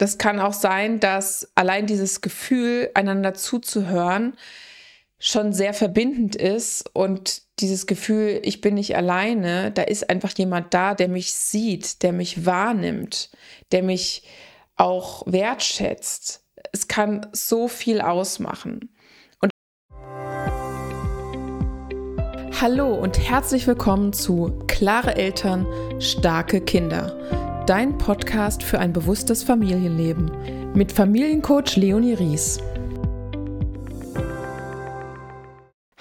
Das kann auch sein, dass allein dieses Gefühl, einander zuzuhören, schon sehr verbindend ist und dieses Gefühl, ich bin nicht alleine, da ist einfach jemand da, der mich sieht, der mich wahrnimmt, der mich auch wertschätzt. Es kann so viel ausmachen. Und Hallo und herzlich willkommen zu Klare Eltern, starke Kinder. Dein Podcast für ein bewusstes Familienleben mit Familiencoach Leonie Ries.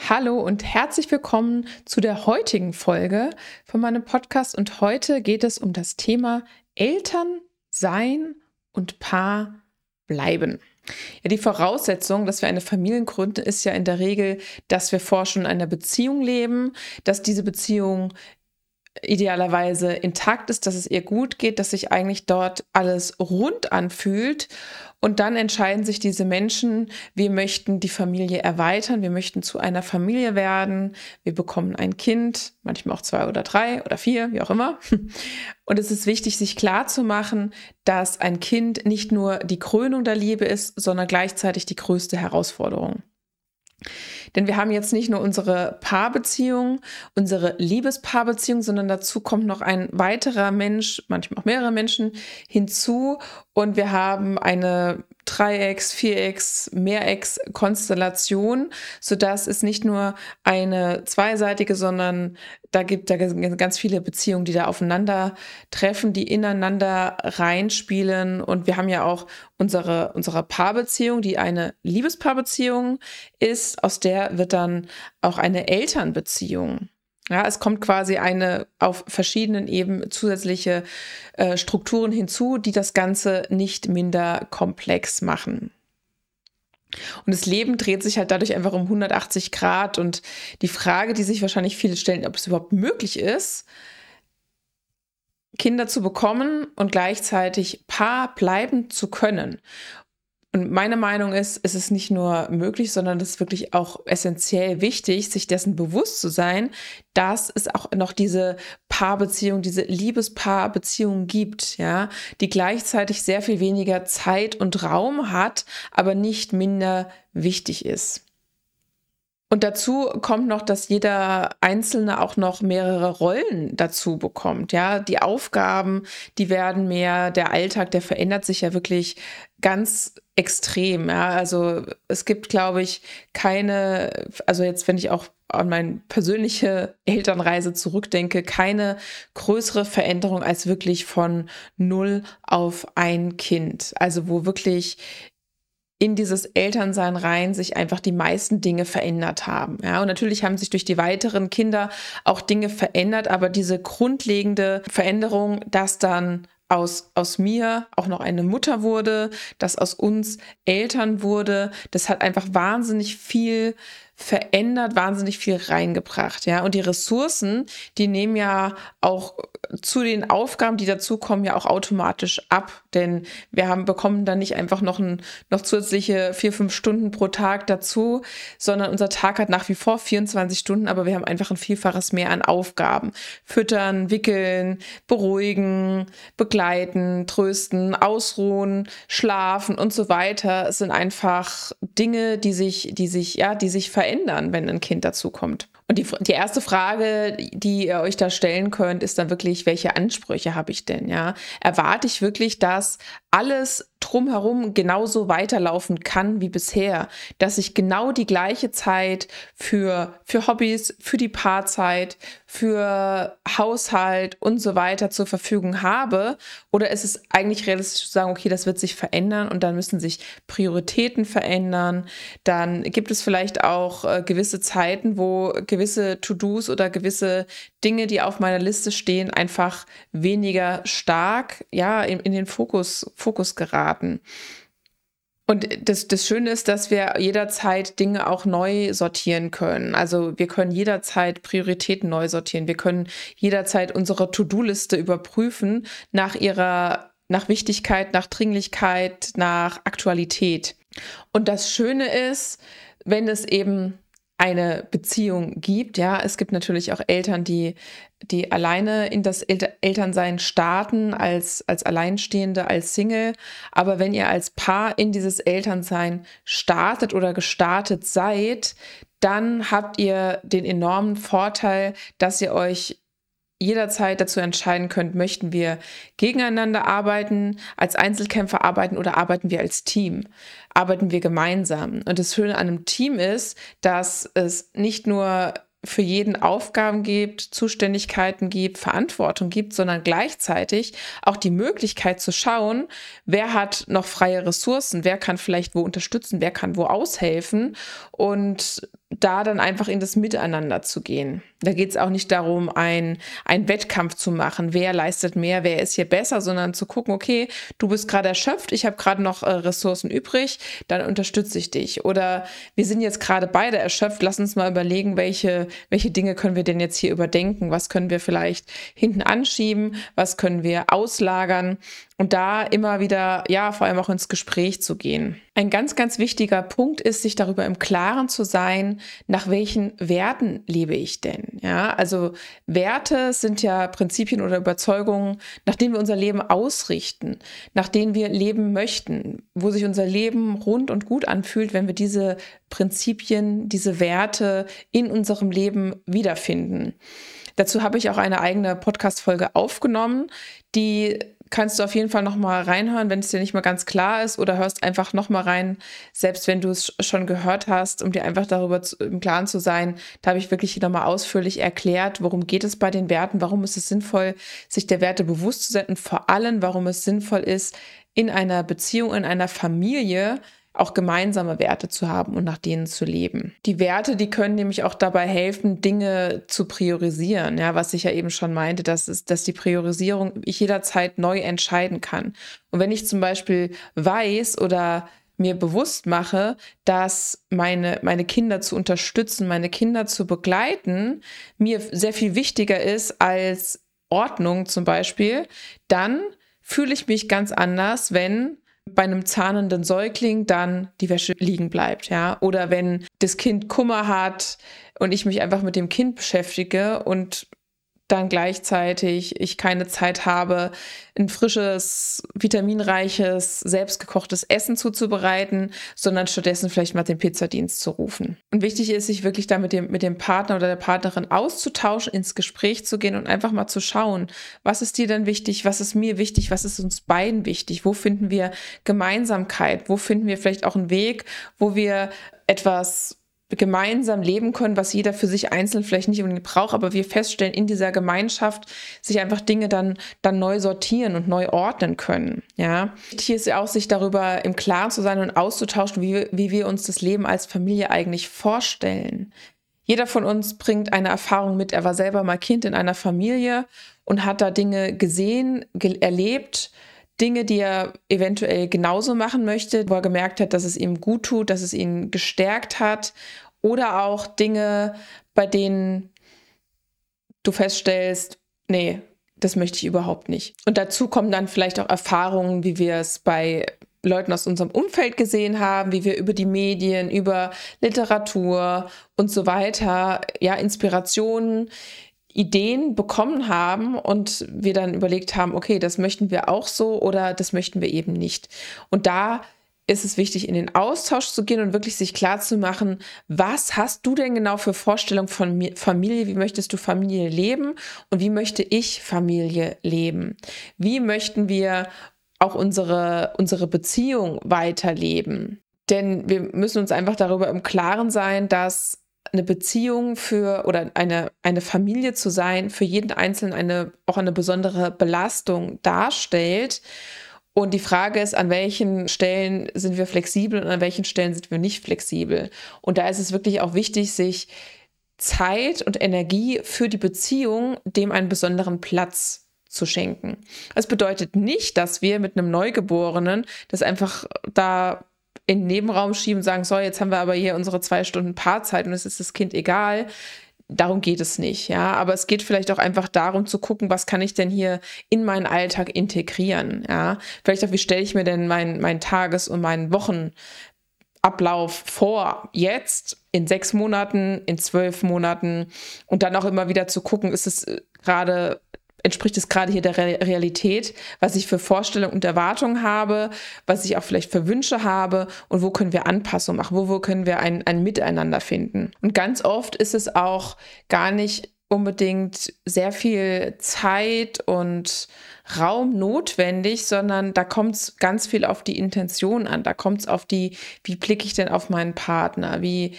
Hallo und herzlich willkommen zu der heutigen Folge von meinem Podcast. Und heute geht es um das Thema Eltern sein und Paar bleiben. Ja, die Voraussetzung, dass wir eine Familie gründen, ist ja in der Regel, dass wir vorher schon in einer Beziehung leben, dass diese Beziehung idealerweise intakt ist, dass es ihr gut geht, dass sich eigentlich dort alles rund anfühlt. Und dann entscheiden sich diese Menschen, wir möchten die Familie erweitern, wir möchten zu einer Familie werden, wir bekommen ein Kind, manchmal auch zwei oder drei oder vier, wie auch immer. Und es ist wichtig, sich klarzumachen, dass ein Kind nicht nur die Krönung der Liebe ist, sondern gleichzeitig die größte Herausforderung. Denn wir haben jetzt nicht nur unsere Paarbeziehung, unsere Liebespaarbeziehung, sondern dazu kommt noch ein weiterer Mensch, manchmal auch mehrere Menschen hinzu. Und wir haben eine Dreiecks-, Vierecks-, Mehrecks-Konstellation, sodass es nicht nur eine zweiseitige, sondern da gibt da ganz viele Beziehungen, die da aufeinander treffen, die ineinander reinspielen. Und wir haben ja auch unsere, unsere Paarbeziehung, die eine Liebespaarbeziehung ist, aus der wird dann auch eine Elternbeziehung. Ja, es kommt quasi eine auf verschiedenen Ebenen zusätzliche äh, Strukturen hinzu, die das Ganze nicht minder komplex machen. Und das Leben dreht sich halt dadurch einfach um 180 Grad. Und die Frage, die sich wahrscheinlich viele stellen, ob es überhaupt möglich ist, Kinder zu bekommen und gleichzeitig Paar bleiben zu können. Und meine Meinung ist, es ist nicht nur möglich, sondern es ist wirklich auch essentiell wichtig, sich dessen bewusst zu sein, dass es auch noch diese Paarbeziehung, diese Liebespaarbeziehung gibt, ja, die gleichzeitig sehr viel weniger Zeit und Raum hat, aber nicht minder wichtig ist. Und dazu kommt noch, dass jeder Einzelne auch noch mehrere Rollen dazu bekommt. Ja, die Aufgaben, die werden mehr, der Alltag, der verändert sich ja wirklich ganz extrem. Ja, also es gibt, glaube ich, keine, also jetzt, wenn ich auch an meine persönliche Elternreise zurückdenke, keine größere Veränderung als wirklich von null auf ein Kind. Also wo wirklich in dieses Elternsein rein sich einfach die meisten Dinge verändert haben. Ja, und natürlich haben sich durch die weiteren Kinder auch Dinge verändert, aber diese grundlegende Veränderung, dass dann aus, aus mir auch noch eine Mutter wurde, dass aus uns Eltern wurde, das hat einfach wahnsinnig viel verändert, wahnsinnig viel reingebracht, ja. Und die Ressourcen, die nehmen ja auch zu den Aufgaben, die dazukommen, ja auch automatisch ab. Denn wir haben, bekommen dann nicht einfach noch, ein, noch zusätzliche vier, fünf Stunden pro Tag dazu, sondern unser Tag hat nach wie vor 24 Stunden, aber wir haben einfach ein Vielfaches mehr an Aufgaben. Füttern, wickeln, beruhigen, begleiten, trösten, ausruhen, schlafen und so weiter. Es sind einfach Dinge, die sich, die sich, ja, die sich verändern verändern, wenn ein Kind dazukommt? Und die, die erste Frage, die ihr euch da stellen könnt, ist dann wirklich, welche Ansprüche habe ich denn? Ja, erwarte ich wirklich, dass alles drumherum genauso weiterlaufen kann wie bisher, dass ich genau die gleiche Zeit für, für Hobbys, für die Paarzeit, für Haushalt und so weiter zur Verfügung habe? Oder ist es eigentlich realistisch zu sagen, okay, das wird sich verändern und dann müssen sich Prioritäten verändern? Dann gibt es vielleicht auch äh, gewisse Zeiten, wo gewisse To-Dos oder gewisse Dinge, die auf meiner Liste stehen, einfach weniger stark ja, in, in den Fokus, Fokus geraten. Und das, das Schöne ist, dass wir jederzeit Dinge auch neu sortieren können. Also wir können jederzeit Prioritäten neu sortieren. Wir können jederzeit unsere To-Do-Liste überprüfen nach ihrer, nach Wichtigkeit, nach Dringlichkeit, nach Aktualität. Und das Schöne ist, wenn es eben eine Beziehung gibt. Ja, es gibt natürlich auch Eltern, die, die alleine in das El Elternsein starten, als, als Alleinstehende, als Single. Aber wenn ihr als Paar in dieses Elternsein startet oder gestartet seid, dann habt ihr den enormen Vorteil, dass ihr euch jederzeit dazu entscheiden könnt, möchten wir gegeneinander arbeiten, als Einzelkämpfer arbeiten oder arbeiten wir als Team, arbeiten wir gemeinsam. Und das Schöne an einem Team ist, dass es nicht nur für jeden Aufgaben gibt, Zuständigkeiten gibt, Verantwortung gibt, sondern gleichzeitig auch die Möglichkeit zu schauen, wer hat noch freie Ressourcen, wer kann vielleicht wo unterstützen, wer kann wo aushelfen und da dann einfach in das Miteinander zu gehen. Da geht es auch nicht darum, ein, einen Wettkampf zu machen, wer leistet mehr, wer ist hier besser, sondern zu gucken, okay, du bist gerade erschöpft, ich habe gerade noch äh, Ressourcen übrig, dann unterstütze ich dich. Oder wir sind jetzt gerade beide erschöpft, lass uns mal überlegen, welche, welche Dinge können wir denn jetzt hier überdenken, was können wir vielleicht hinten anschieben, was können wir auslagern und da immer wieder, ja, vor allem auch ins Gespräch zu gehen. Ein ganz, ganz wichtiger Punkt ist, sich darüber im Klaren zu sein, nach welchen Werten lebe ich denn? Ja, also Werte sind ja Prinzipien oder Überzeugungen, nach denen wir unser Leben ausrichten, nach denen wir leben möchten, wo sich unser Leben rund und gut anfühlt, wenn wir diese Prinzipien, diese Werte in unserem Leben wiederfinden. Dazu habe ich auch eine eigene Podcast-Folge aufgenommen, die kannst du auf jeden Fall noch mal reinhören, wenn es dir nicht mal ganz klar ist oder hörst einfach noch mal rein, selbst wenn du es schon gehört hast, um dir einfach darüber zu, im Klaren zu sein. Da habe ich wirklich noch mal ausführlich erklärt, worum geht es bei den Werten, warum ist es sinnvoll, sich der Werte bewusst zu sein und vor allem, warum es sinnvoll ist, in einer Beziehung, in einer Familie auch gemeinsame Werte zu haben und nach denen zu leben. Die Werte, die können nämlich auch dabei helfen, Dinge zu priorisieren, ja, was ich ja eben schon meinte, dass, ist, dass die Priorisierung ich jederzeit neu entscheiden kann. Und wenn ich zum Beispiel weiß oder mir bewusst mache, dass meine, meine Kinder zu unterstützen, meine Kinder zu begleiten, mir sehr viel wichtiger ist als Ordnung zum Beispiel, dann fühle ich mich ganz anders, wenn bei einem zahnenden Säugling dann die Wäsche liegen bleibt, ja. Oder wenn das Kind Kummer hat und ich mich einfach mit dem Kind beschäftige und dann gleichzeitig ich keine Zeit habe, ein frisches, vitaminreiches, selbstgekochtes Essen zuzubereiten, sondern stattdessen vielleicht mal den Pizzadienst zu rufen. Und wichtig ist, sich wirklich da mit dem, mit dem Partner oder der Partnerin auszutauschen, ins Gespräch zu gehen und einfach mal zu schauen, was ist dir denn wichtig, was ist mir wichtig, was ist uns beiden wichtig, wo finden wir Gemeinsamkeit, wo finden wir vielleicht auch einen Weg, wo wir etwas gemeinsam leben können, was jeder für sich einzeln vielleicht nicht unbedingt braucht, aber wir feststellen in dieser Gemeinschaft sich einfach Dinge dann, dann neu sortieren und neu ordnen können. Ja, wichtig ist ja auch, sich darüber im Klaren zu sein und auszutauschen, wie, wie wir uns das Leben als Familie eigentlich vorstellen. Jeder von uns bringt eine Erfahrung mit. Er war selber mal Kind in einer Familie und hat da Dinge gesehen, ge erlebt, Dinge, die er eventuell genauso machen möchte, wo er gemerkt hat, dass es ihm gut tut, dass es ihn gestärkt hat. Oder auch Dinge, bei denen du feststellst, nee, das möchte ich überhaupt nicht. Und dazu kommen dann vielleicht auch Erfahrungen, wie wir es bei Leuten aus unserem Umfeld gesehen haben, wie wir über die Medien, über Literatur und so weiter, ja, Inspirationen Ideen bekommen haben und wir dann überlegt haben, okay, das möchten wir auch so oder das möchten wir eben nicht. Und da ist es wichtig, in den Austausch zu gehen und wirklich sich klar zu machen, was hast du denn genau für Vorstellungen von Familie? Wie möchtest du Familie leben? Und wie möchte ich Familie leben? Wie möchten wir auch unsere, unsere Beziehung weiterleben? Denn wir müssen uns einfach darüber im Klaren sein, dass eine Beziehung für oder eine, eine Familie zu sein, für jeden Einzelnen eine, auch eine besondere Belastung darstellt. Und die Frage ist, an welchen Stellen sind wir flexibel und an welchen Stellen sind wir nicht flexibel. Und da ist es wirklich auch wichtig, sich Zeit und Energie für die Beziehung dem einen besonderen Platz zu schenken. Das bedeutet nicht, dass wir mit einem Neugeborenen das einfach da in den Nebenraum schieben sagen, so, jetzt haben wir aber hier unsere zwei Stunden Paarzeit und es ist das Kind egal. Darum geht es nicht, ja. Aber es geht vielleicht auch einfach darum zu gucken, was kann ich denn hier in meinen Alltag integrieren, ja. Vielleicht auch, wie stelle ich mir denn meinen mein Tages- und meinen Wochen Ablauf vor, jetzt, in sechs Monaten, in zwölf Monaten und dann auch immer wieder zu gucken, ist es äh, gerade entspricht es gerade hier der Realität, was ich für Vorstellungen und Erwartungen habe, was ich auch vielleicht für Wünsche habe und wo können wir Anpassungen machen, wo, wo können wir ein, ein Miteinander finden. Und ganz oft ist es auch gar nicht unbedingt sehr viel Zeit und Raum notwendig, sondern da kommt es ganz viel auf die Intention an. Da kommt es auf die, wie blicke ich denn auf meinen Partner? Wie,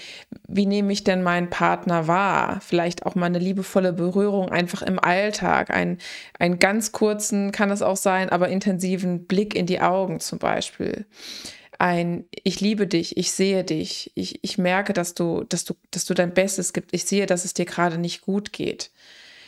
wie nehme ich denn meinen Partner wahr? Vielleicht auch mal eine liebevolle Berührung einfach im Alltag. Ein, einen ganz kurzen, kann es auch sein, aber intensiven Blick in die Augen zum Beispiel ein Ich liebe dich, ich sehe dich, ich, ich merke, dass du, dass du, dass du dein Bestes gibst, ich sehe, dass es dir gerade nicht gut geht.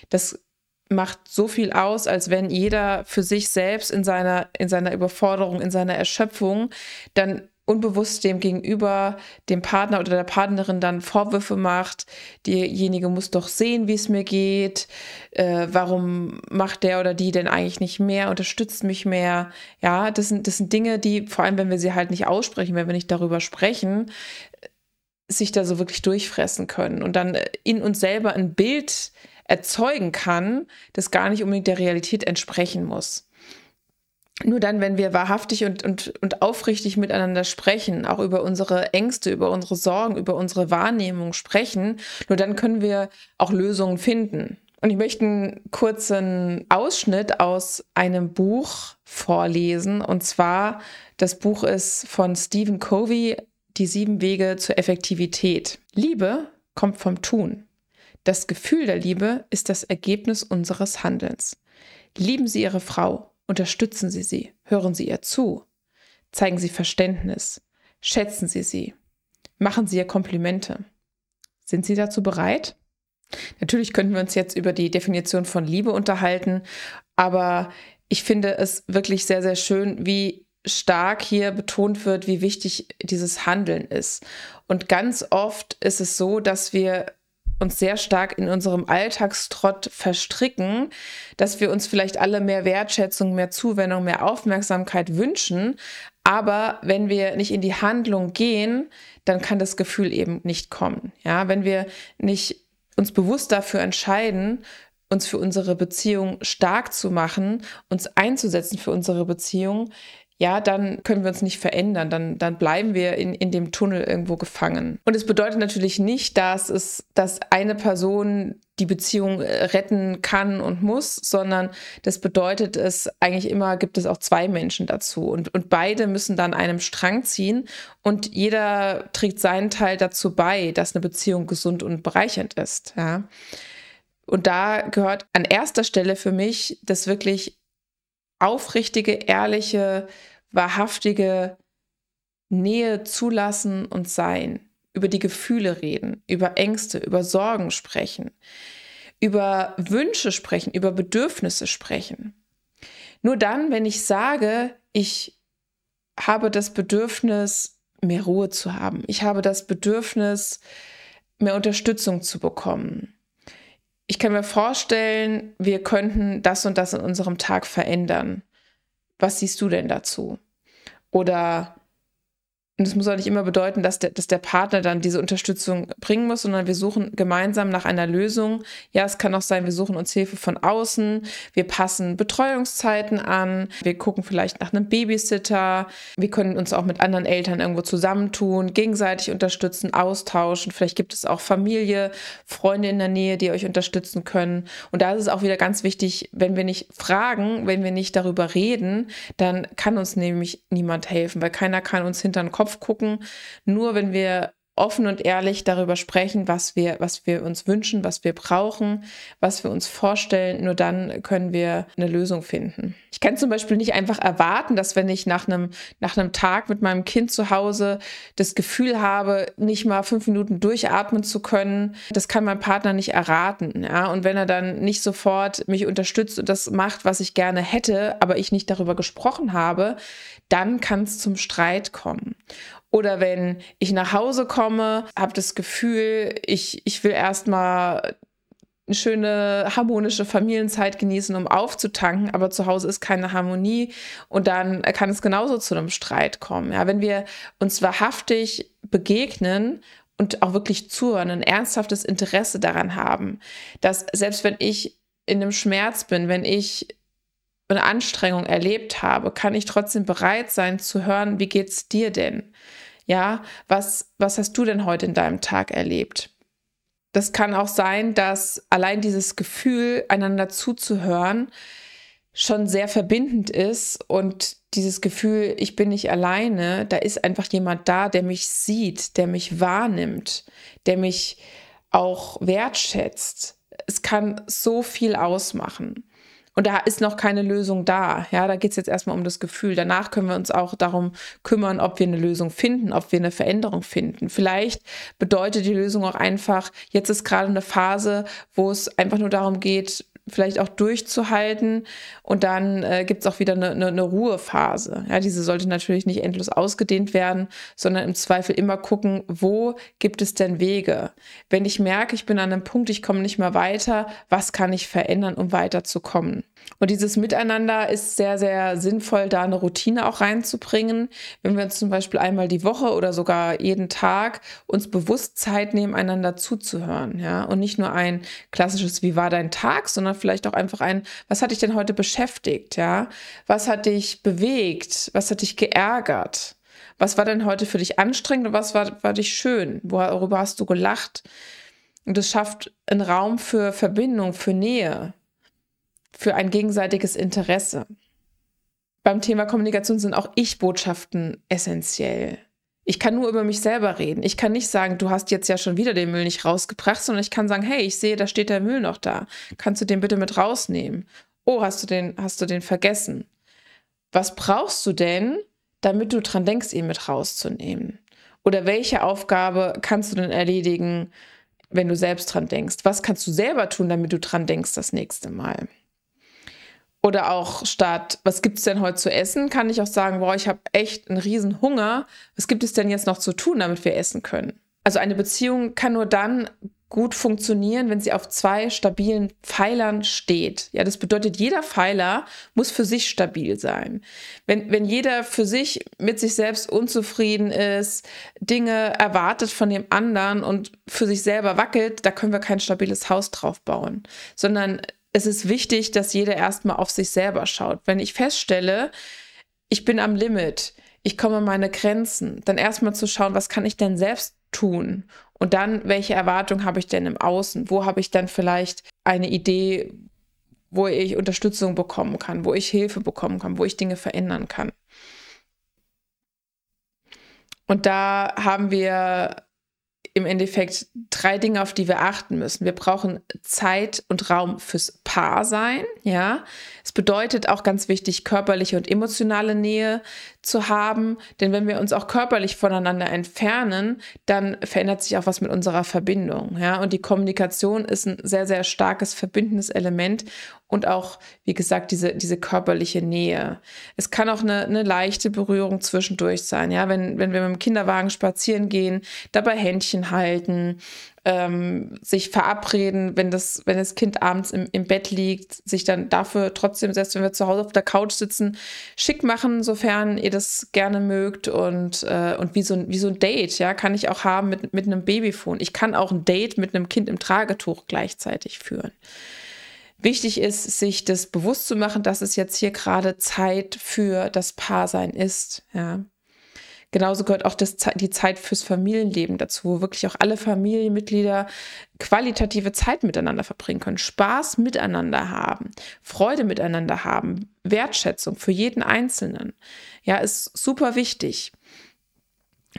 Das macht so viel aus, als wenn jeder für sich selbst in seiner, in seiner Überforderung, in seiner Erschöpfung dann unbewusst dem Gegenüber, dem Partner oder der Partnerin dann Vorwürfe macht, diejenige muss doch sehen, wie es mir geht, äh, warum macht der oder die denn eigentlich nicht mehr, unterstützt mich mehr. Ja, das sind, das sind Dinge, die, vor allem wenn wir sie halt nicht aussprechen, wenn wir nicht darüber sprechen, sich da so wirklich durchfressen können und dann in uns selber ein Bild erzeugen kann, das gar nicht unbedingt der Realität entsprechen muss. Nur dann, wenn wir wahrhaftig und, und, und aufrichtig miteinander sprechen, auch über unsere Ängste, über unsere Sorgen, über unsere Wahrnehmung sprechen, nur dann können wir auch Lösungen finden. Und ich möchte einen kurzen Ausschnitt aus einem Buch vorlesen. Und zwar, das Buch ist von Stephen Covey, Die sieben Wege zur Effektivität. Liebe kommt vom Tun. Das Gefühl der Liebe ist das Ergebnis unseres Handelns. Lieben Sie Ihre Frau, Unterstützen Sie sie, hören Sie ihr zu, zeigen Sie Verständnis, schätzen Sie sie, machen Sie ihr Komplimente. Sind Sie dazu bereit? Natürlich könnten wir uns jetzt über die Definition von Liebe unterhalten, aber ich finde es wirklich sehr, sehr schön, wie stark hier betont wird, wie wichtig dieses Handeln ist. Und ganz oft ist es so, dass wir uns sehr stark in unserem Alltagstrott verstricken, dass wir uns vielleicht alle mehr Wertschätzung, mehr Zuwendung, mehr Aufmerksamkeit wünschen. Aber wenn wir nicht in die Handlung gehen, dann kann das Gefühl eben nicht kommen. Ja, wenn wir nicht uns bewusst dafür entscheiden, uns für unsere Beziehung stark zu machen, uns einzusetzen für unsere Beziehung, ja, dann können wir uns nicht verändern, dann, dann bleiben wir in, in dem Tunnel irgendwo gefangen. Und es bedeutet natürlich nicht, dass es, dass eine Person die Beziehung äh, retten kann und muss, sondern das bedeutet es eigentlich immer, gibt es auch zwei Menschen dazu und, und beide müssen dann einem Strang ziehen und jeder trägt seinen Teil dazu bei, dass eine Beziehung gesund und bereichernd ist, ja. Und da gehört an erster Stelle für mich das wirklich aufrichtige, ehrliche, wahrhaftige Nähe zulassen und sein, über die Gefühle reden, über Ängste, über Sorgen sprechen, über Wünsche sprechen, über Bedürfnisse sprechen. Nur dann, wenn ich sage, ich habe das Bedürfnis, mehr Ruhe zu haben, ich habe das Bedürfnis, mehr Unterstützung zu bekommen. Ich kann mir vorstellen, wir könnten das und das in unserem Tag verändern. Was siehst du denn dazu? Oder und es muss auch nicht immer bedeuten, dass der, dass der Partner dann diese Unterstützung bringen muss, sondern wir suchen gemeinsam nach einer Lösung. Ja, es kann auch sein, wir suchen uns Hilfe von außen. Wir passen Betreuungszeiten an. Wir gucken vielleicht nach einem Babysitter. Wir können uns auch mit anderen Eltern irgendwo zusammentun, gegenseitig unterstützen, austauschen. Vielleicht gibt es auch Familie, Freunde in der Nähe, die euch unterstützen können. Und da ist es auch wieder ganz wichtig, wenn wir nicht fragen, wenn wir nicht darüber reden, dann kann uns nämlich niemand helfen, weil keiner kann uns hinter den Kopf Kopf gucken. Nur wenn wir offen und ehrlich darüber sprechen, was wir, was wir uns wünschen, was wir brauchen, was wir uns vorstellen. Nur dann können wir eine Lösung finden. Ich kann zum Beispiel nicht einfach erwarten, dass wenn ich nach einem, nach einem Tag mit meinem Kind zu Hause das Gefühl habe, nicht mal fünf Minuten durchatmen zu können, das kann mein Partner nicht erraten. Ja? Und wenn er dann nicht sofort mich unterstützt und das macht, was ich gerne hätte, aber ich nicht darüber gesprochen habe, dann kann es zum Streit kommen. Oder wenn ich nach Hause komme, habe das Gefühl, ich, ich will erstmal eine schöne harmonische Familienzeit genießen, um aufzutanken, aber zu Hause ist keine Harmonie und dann kann es genauso zu einem Streit kommen. Ja, wenn wir uns wahrhaftig begegnen und auch wirklich zuhören, ein ernsthaftes Interesse daran haben, dass selbst wenn ich in einem Schmerz bin, wenn ich eine Anstrengung erlebt habe, kann ich trotzdem bereit sein zu hören, wie geht's dir denn? Ja, was, was hast du denn heute in deinem Tag erlebt? Das kann auch sein, dass allein dieses Gefühl, einander zuzuhören, schon sehr verbindend ist und dieses Gefühl, ich bin nicht alleine, da ist einfach jemand da, der mich sieht, der mich wahrnimmt, der mich auch wertschätzt. Es kann so viel ausmachen. Und da ist noch keine Lösung da. Ja, da geht es jetzt erstmal um das Gefühl. Danach können wir uns auch darum kümmern, ob wir eine Lösung finden, ob wir eine Veränderung finden. Vielleicht bedeutet die Lösung auch einfach, jetzt ist gerade eine Phase, wo es einfach nur darum geht, vielleicht auch durchzuhalten. Und dann äh, gibt es auch wieder eine, eine, eine, Ruhephase. Ja, diese sollte natürlich nicht endlos ausgedehnt werden, sondern im Zweifel immer gucken, wo gibt es denn Wege? Wenn ich merke, ich bin an einem Punkt, ich komme nicht mehr weiter, was kann ich verändern, um weiterzukommen? Und dieses Miteinander ist sehr, sehr sinnvoll, da eine Routine auch reinzubringen. Wenn wir uns zum Beispiel einmal die Woche oder sogar jeden Tag uns bewusst Zeit nehmen, einander zuzuhören, ja, und nicht nur ein klassisches Wie war dein Tag, sondern vielleicht auch einfach ein Was hat dich denn heute beschäftigt, ja? Was hat dich bewegt? Was hat dich geärgert? Was war denn heute für dich anstrengend und was war, war dich schön? Worüber hast du gelacht? Und es schafft einen Raum für Verbindung, für Nähe, für ein gegenseitiges Interesse. Beim Thema Kommunikation sind auch Ich-Botschaften essentiell. Ich kann nur über mich selber reden. Ich kann nicht sagen, du hast jetzt ja schon wieder den Müll nicht rausgebracht, sondern ich kann sagen, hey, ich sehe, da steht der Müll noch da. Kannst du den bitte mit rausnehmen? Oh, hast du den, hast du den vergessen? Was brauchst du denn, damit du dran denkst, ihn mit rauszunehmen? Oder welche Aufgabe kannst du denn erledigen, wenn du selbst dran denkst? Was kannst du selber tun, damit du dran denkst das nächste Mal? Oder auch statt, was gibt es denn heute zu essen, kann ich auch sagen, boah, ich habe echt einen riesen Hunger. Was gibt es denn jetzt noch zu tun, damit wir essen können? Also eine Beziehung kann nur dann gut funktionieren, wenn sie auf zwei stabilen Pfeilern steht. Ja, das bedeutet, jeder Pfeiler muss für sich stabil sein. Wenn, wenn jeder für sich mit sich selbst unzufrieden ist, Dinge erwartet von dem anderen und für sich selber wackelt, da können wir kein stabiles Haus drauf bauen, sondern es ist wichtig, dass jeder erstmal auf sich selber schaut. Wenn ich feststelle, ich bin am Limit, ich komme an meine Grenzen, dann erstmal zu schauen, was kann ich denn selbst tun? Und dann, welche Erwartung habe ich denn im Außen? Wo habe ich dann vielleicht eine Idee, wo ich Unterstützung bekommen kann, wo ich Hilfe bekommen kann, wo ich Dinge verändern kann? Und da haben wir im Endeffekt drei Dinge, auf die wir achten müssen. Wir brauchen Zeit und Raum fürs Paarsein, ja. Es bedeutet auch ganz wichtig, körperliche und emotionale Nähe zu haben, denn wenn wir uns auch körperlich voneinander entfernen, dann verändert sich auch was mit unserer Verbindung, ja. Und die Kommunikation ist ein sehr, sehr starkes verbindendes Element und auch, wie gesagt, diese, diese körperliche Nähe. Es kann auch eine, eine leichte Berührung zwischendurch sein, ja, wenn, wenn wir mit dem Kinderwagen spazieren gehen, dabei Händchen halten, ähm, sich verabreden, wenn das, wenn das Kind abends im, im Bett liegt, sich dann dafür trotzdem, selbst wenn wir zu Hause auf der Couch sitzen, schick machen, sofern ihr das gerne mögt und, äh, und wie so, ein, wie so ein Date, ja, kann ich auch haben mit, mit einem Babyphone. Ich kann auch ein Date mit einem Kind im Tragetuch gleichzeitig führen. Wichtig ist, sich das bewusst zu machen, dass es jetzt hier gerade Zeit für das Paarsein ist. Ja. Genauso gehört auch das, die Zeit fürs Familienleben dazu, wo wirklich auch alle Familienmitglieder qualitative Zeit miteinander verbringen können, Spaß miteinander haben, Freude miteinander haben, Wertschätzung für jeden Einzelnen. Ja, ist super wichtig.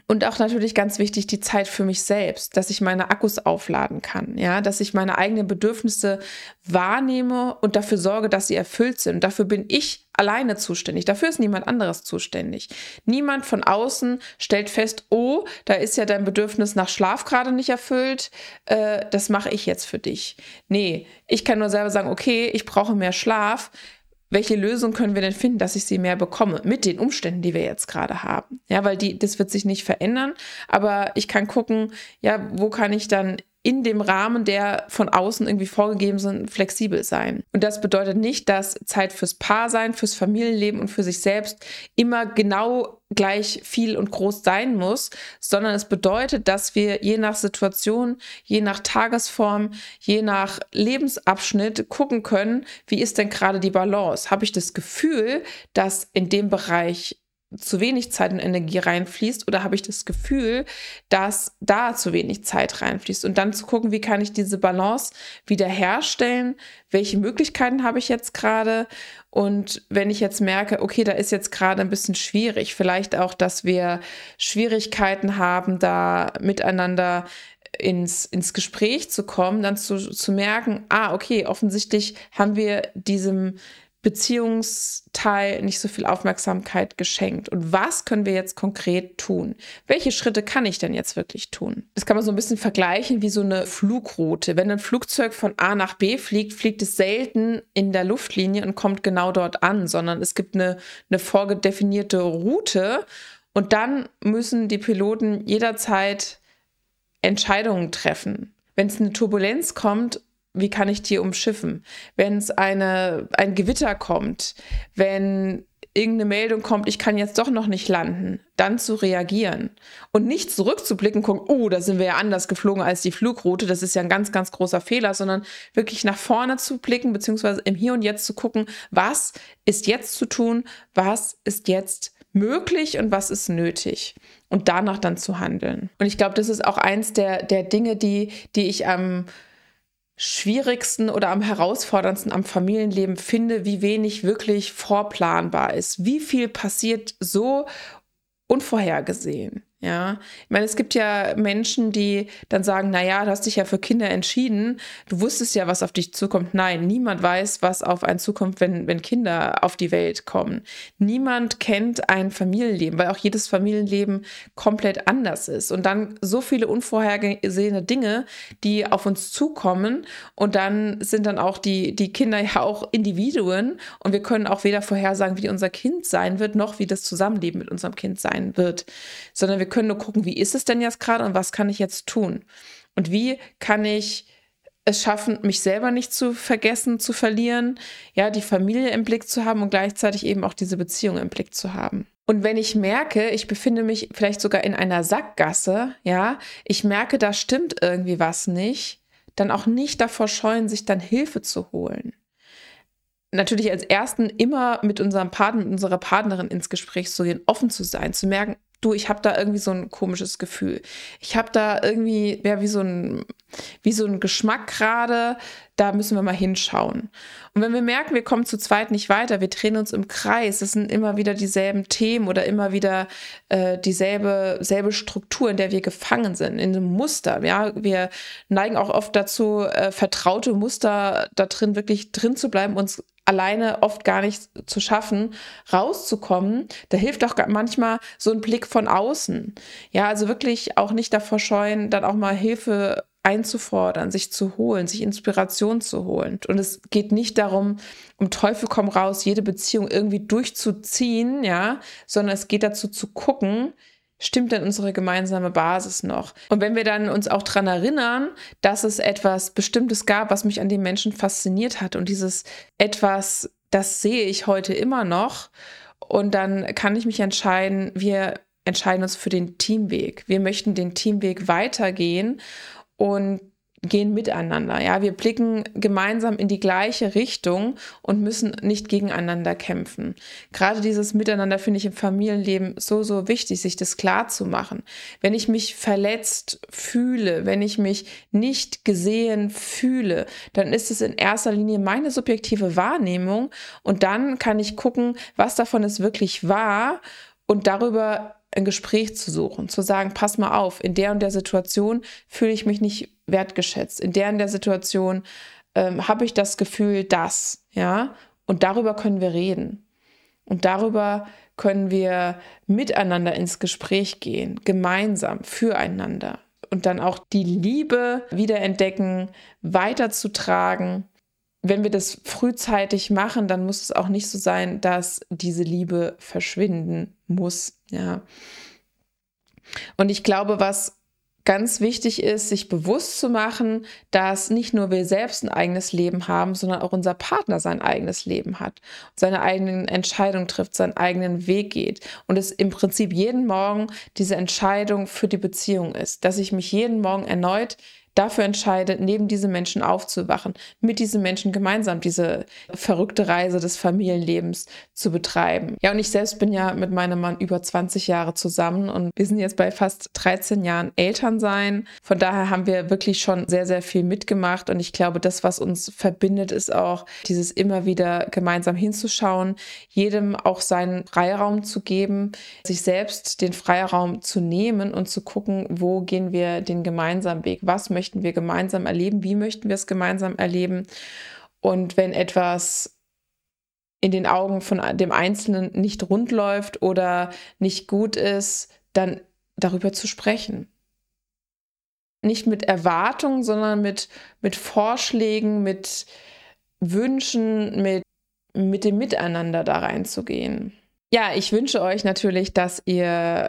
Und auch natürlich ganz wichtig die Zeit für mich selbst, dass ich meine Akkus aufladen kann, ja, dass ich meine eigenen Bedürfnisse wahrnehme und dafür sorge, dass sie erfüllt sind. Dafür bin ich alleine zuständig. Dafür ist niemand anderes zuständig. Niemand von außen stellt fest, oh, da ist ja dein Bedürfnis nach Schlaf gerade nicht erfüllt. Äh, das mache ich jetzt für dich. Nee, ich kann nur selber sagen, okay, ich brauche mehr Schlaf welche Lösung können wir denn finden, dass ich sie mehr bekomme mit den Umständen, die wir jetzt gerade haben? Ja, weil die, das wird sich nicht verändern, aber ich kann gucken, ja, wo kann ich dann in dem Rahmen, der von außen irgendwie vorgegeben sind, flexibel sein. Und das bedeutet nicht, dass Zeit fürs Paar sein, fürs Familienleben und für sich selbst immer genau gleich viel und groß sein muss, sondern es bedeutet, dass wir je nach Situation, je nach Tagesform, je nach Lebensabschnitt gucken können, wie ist denn gerade die Balance? Habe ich das Gefühl, dass in dem Bereich zu wenig Zeit und Energie reinfließt oder habe ich das Gefühl, dass da zu wenig Zeit reinfließt? Und dann zu gucken, wie kann ich diese Balance wiederherstellen, welche Möglichkeiten habe ich jetzt gerade? Und wenn ich jetzt merke, okay, da ist jetzt gerade ein bisschen schwierig, vielleicht auch, dass wir Schwierigkeiten haben, da miteinander ins, ins Gespräch zu kommen, dann zu, zu merken, ah, okay, offensichtlich haben wir diesem Beziehungsteil nicht so viel Aufmerksamkeit geschenkt. Und was können wir jetzt konkret tun? Welche Schritte kann ich denn jetzt wirklich tun? Das kann man so ein bisschen vergleichen wie so eine Flugroute. Wenn ein Flugzeug von A nach B fliegt, fliegt es selten in der Luftlinie und kommt genau dort an, sondern es gibt eine, eine vorgedefinierte Route und dann müssen die Piloten jederzeit Entscheidungen treffen. Wenn es eine Turbulenz kommt, wie kann ich die umschiffen? Wenn es ein Gewitter kommt, wenn irgendeine Meldung kommt, ich kann jetzt doch noch nicht landen, dann zu reagieren und nicht zurückzublicken, gucken, oh, da sind wir ja anders geflogen als die Flugroute, das ist ja ein ganz, ganz großer Fehler, sondern wirklich nach vorne zu blicken, beziehungsweise im Hier und Jetzt zu gucken, was ist jetzt zu tun, was ist jetzt möglich und was ist nötig und danach dann zu handeln. Und ich glaube, das ist auch eins der, der Dinge, die, die ich am schwierigsten oder am herausforderndsten am Familienleben finde, wie wenig wirklich vorplanbar ist. Wie viel passiert so unvorhergesehen. Ja, ich meine, es gibt ja Menschen, die dann sagen, na ja, du hast dich ja für Kinder entschieden, du wusstest ja, was auf dich zukommt. Nein, niemand weiß, was auf einen zukommt, wenn, wenn Kinder auf die Welt kommen. Niemand kennt ein Familienleben, weil auch jedes Familienleben komplett anders ist. Und dann so viele unvorhergesehene Dinge, die auf uns zukommen. Und dann sind dann auch die, die Kinder ja auch Individuen. Und wir können auch weder vorhersagen, wie unser Kind sein wird, noch wie das Zusammenleben mit unserem Kind sein wird, sondern wir können nur gucken, wie ist es denn jetzt gerade und was kann ich jetzt tun? Und wie kann ich es schaffen, mich selber nicht zu vergessen, zu verlieren, ja, die Familie im Blick zu haben und gleichzeitig eben auch diese Beziehung im Blick zu haben. Und wenn ich merke, ich befinde mich vielleicht sogar in einer Sackgasse, ja, ich merke, da stimmt irgendwie was nicht, dann auch nicht davor scheuen, sich dann Hilfe zu holen. Natürlich als ersten immer mit unserem Partner, mit unserer Partnerin ins Gespräch zu gehen, offen zu sein, zu merken, du, ich habe da irgendwie so ein komisches Gefühl. Ich habe da irgendwie, ja, wie so ein, wie so ein Geschmack gerade, da müssen wir mal hinschauen. Und wenn wir merken, wir kommen zu zweit nicht weiter, wir drehen uns im Kreis, es sind immer wieder dieselben Themen oder immer wieder äh, dieselbe selbe Struktur, in der wir gefangen sind, in einem Muster. Ja, wir neigen auch oft dazu, äh, vertraute Muster da drin wirklich drin zu bleiben, uns alleine oft gar nicht zu schaffen, rauszukommen. Da hilft auch manchmal so ein Blick von außen. Ja, also wirklich auch nicht davor scheuen, dann auch mal Hilfe einzufordern, sich zu holen, sich Inspiration zu holen. Und es geht nicht darum, um Teufel komm raus, jede Beziehung irgendwie durchzuziehen, ja, sondern es geht dazu zu gucken, stimmt denn unsere gemeinsame Basis noch? Und wenn wir dann uns auch daran erinnern, dass es etwas Bestimmtes gab, was mich an den Menschen fasziniert hat und dieses etwas, das sehe ich heute immer noch und dann kann ich mich entscheiden, wir entscheiden uns für den Teamweg. Wir möchten den Teamweg weitergehen und gehen miteinander. Ja, wir blicken gemeinsam in die gleiche Richtung und müssen nicht gegeneinander kämpfen. Gerade dieses Miteinander finde ich im Familienleben so, so wichtig, sich das klar zu machen. Wenn ich mich verletzt fühle, wenn ich mich nicht gesehen fühle, dann ist es in erster Linie meine subjektive Wahrnehmung und dann kann ich gucken, was davon ist wirklich wahr und darüber ein Gespräch zu suchen, zu sagen, pass mal auf, in der und der Situation fühle ich mich nicht wertgeschätzt, in der und der Situation ähm, habe ich das Gefühl, dass, ja, und darüber können wir reden. Und darüber können wir miteinander ins Gespräch gehen, gemeinsam, füreinander. Und dann auch die Liebe wiederentdecken, weiterzutragen. Wenn wir das frühzeitig machen, dann muss es auch nicht so sein, dass diese Liebe verschwinden muss. Ja. Und ich glaube, was ganz wichtig ist, sich bewusst zu machen, dass nicht nur wir selbst ein eigenes Leben haben, sondern auch unser Partner sein eigenes Leben hat, seine eigenen Entscheidungen trifft, seinen eigenen Weg geht und es im Prinzip jeden Morgen diese Entscheidung für die Beziehung ist, dass ich mich jeden Morgen erneut dafür entscheidet, neben diesen Menschen aufzuwachen, mit diesen Menschen gemeinsam diese verrückte Reise des Familienlebens zu betreiben. Ja, und ich selbst bin ja mit meinem Mann über 20 Jahre zusammen und wir sind jetzt bei fast 13 Jahren Eltern sein. Von daher haben wir wirklich schon sehr, sehr viel mitgemacht und ich glaube, das, was uns verbindet, ist auch dieses immer wieder gemeinsam hinzuschauen, jedem auch seinen Freiraum zu geben, sich selbst den Freiraum zu nehmen und zu gucken, wo gehen wir den gemeinsamen Weg, was möchten möchten wir gemeinsam erleben, wie möchten wir es gemeinsam erleben. Und wenn etwas in den Augen von dem Einzelnen nicht rund läuft oder nicht gut ist, dann darüber zu sprechen. Nicht mit Erwartungen, sondern mit, mit Vorschlägen, mit Wünschen, mit, mit dem Miteinander da reinzugehen. Ja, ich wünsche euch natürlich, dass ihr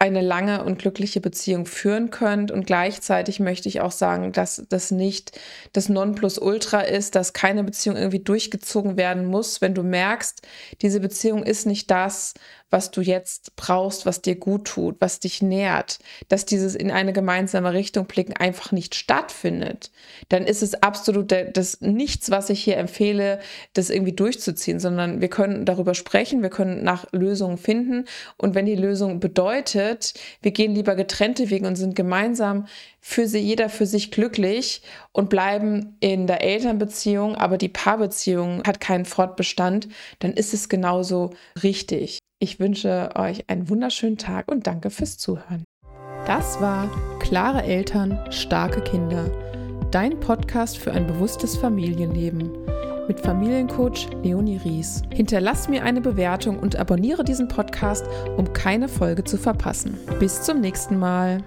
eine lange und glückliche Beziehung führen könnt. Und gleichzeitig möchte ich auch sagen, dass das nicht das Nonplusultra ist, dass keine Beziehung irgendwie durchgezogen werden muss. Wenn du merkst, diese Beziehung ist nicht das, was du jetzt brauchst, was dir gut tut, was dich nährt, dass dieses in eine gemeinsame Richtung blicken einfach nicht stattfindet, dann ist es absolut das nichts, was ich hier empfehle, das irgendwie durchzuziehen, sondern wir können darüber sprechen, wir können nach Lösungen finden und wenn die Lösung bedeutet, wir gehen lieber getrennte Wege und sind gemeinsam für sie, jeder für sich glücklich und bleiben in der Elternbeziehung, aber die Paarbeziehung hat keinen Fortbestand, dann ist es genauso richtig. Ich wünsche euch einen wunderschönen Tag und danke fürs Zuhören. Das war Klare Eltern, starke Kinder. Dein Podcast für ein bewusstes Familienleben mit Familiencoach Leonie Ries. Hinterlass mir eine Bewertung und abonniere diesen Podcast, um keine Folge zu verpassen. Bis zum nächsten Mal.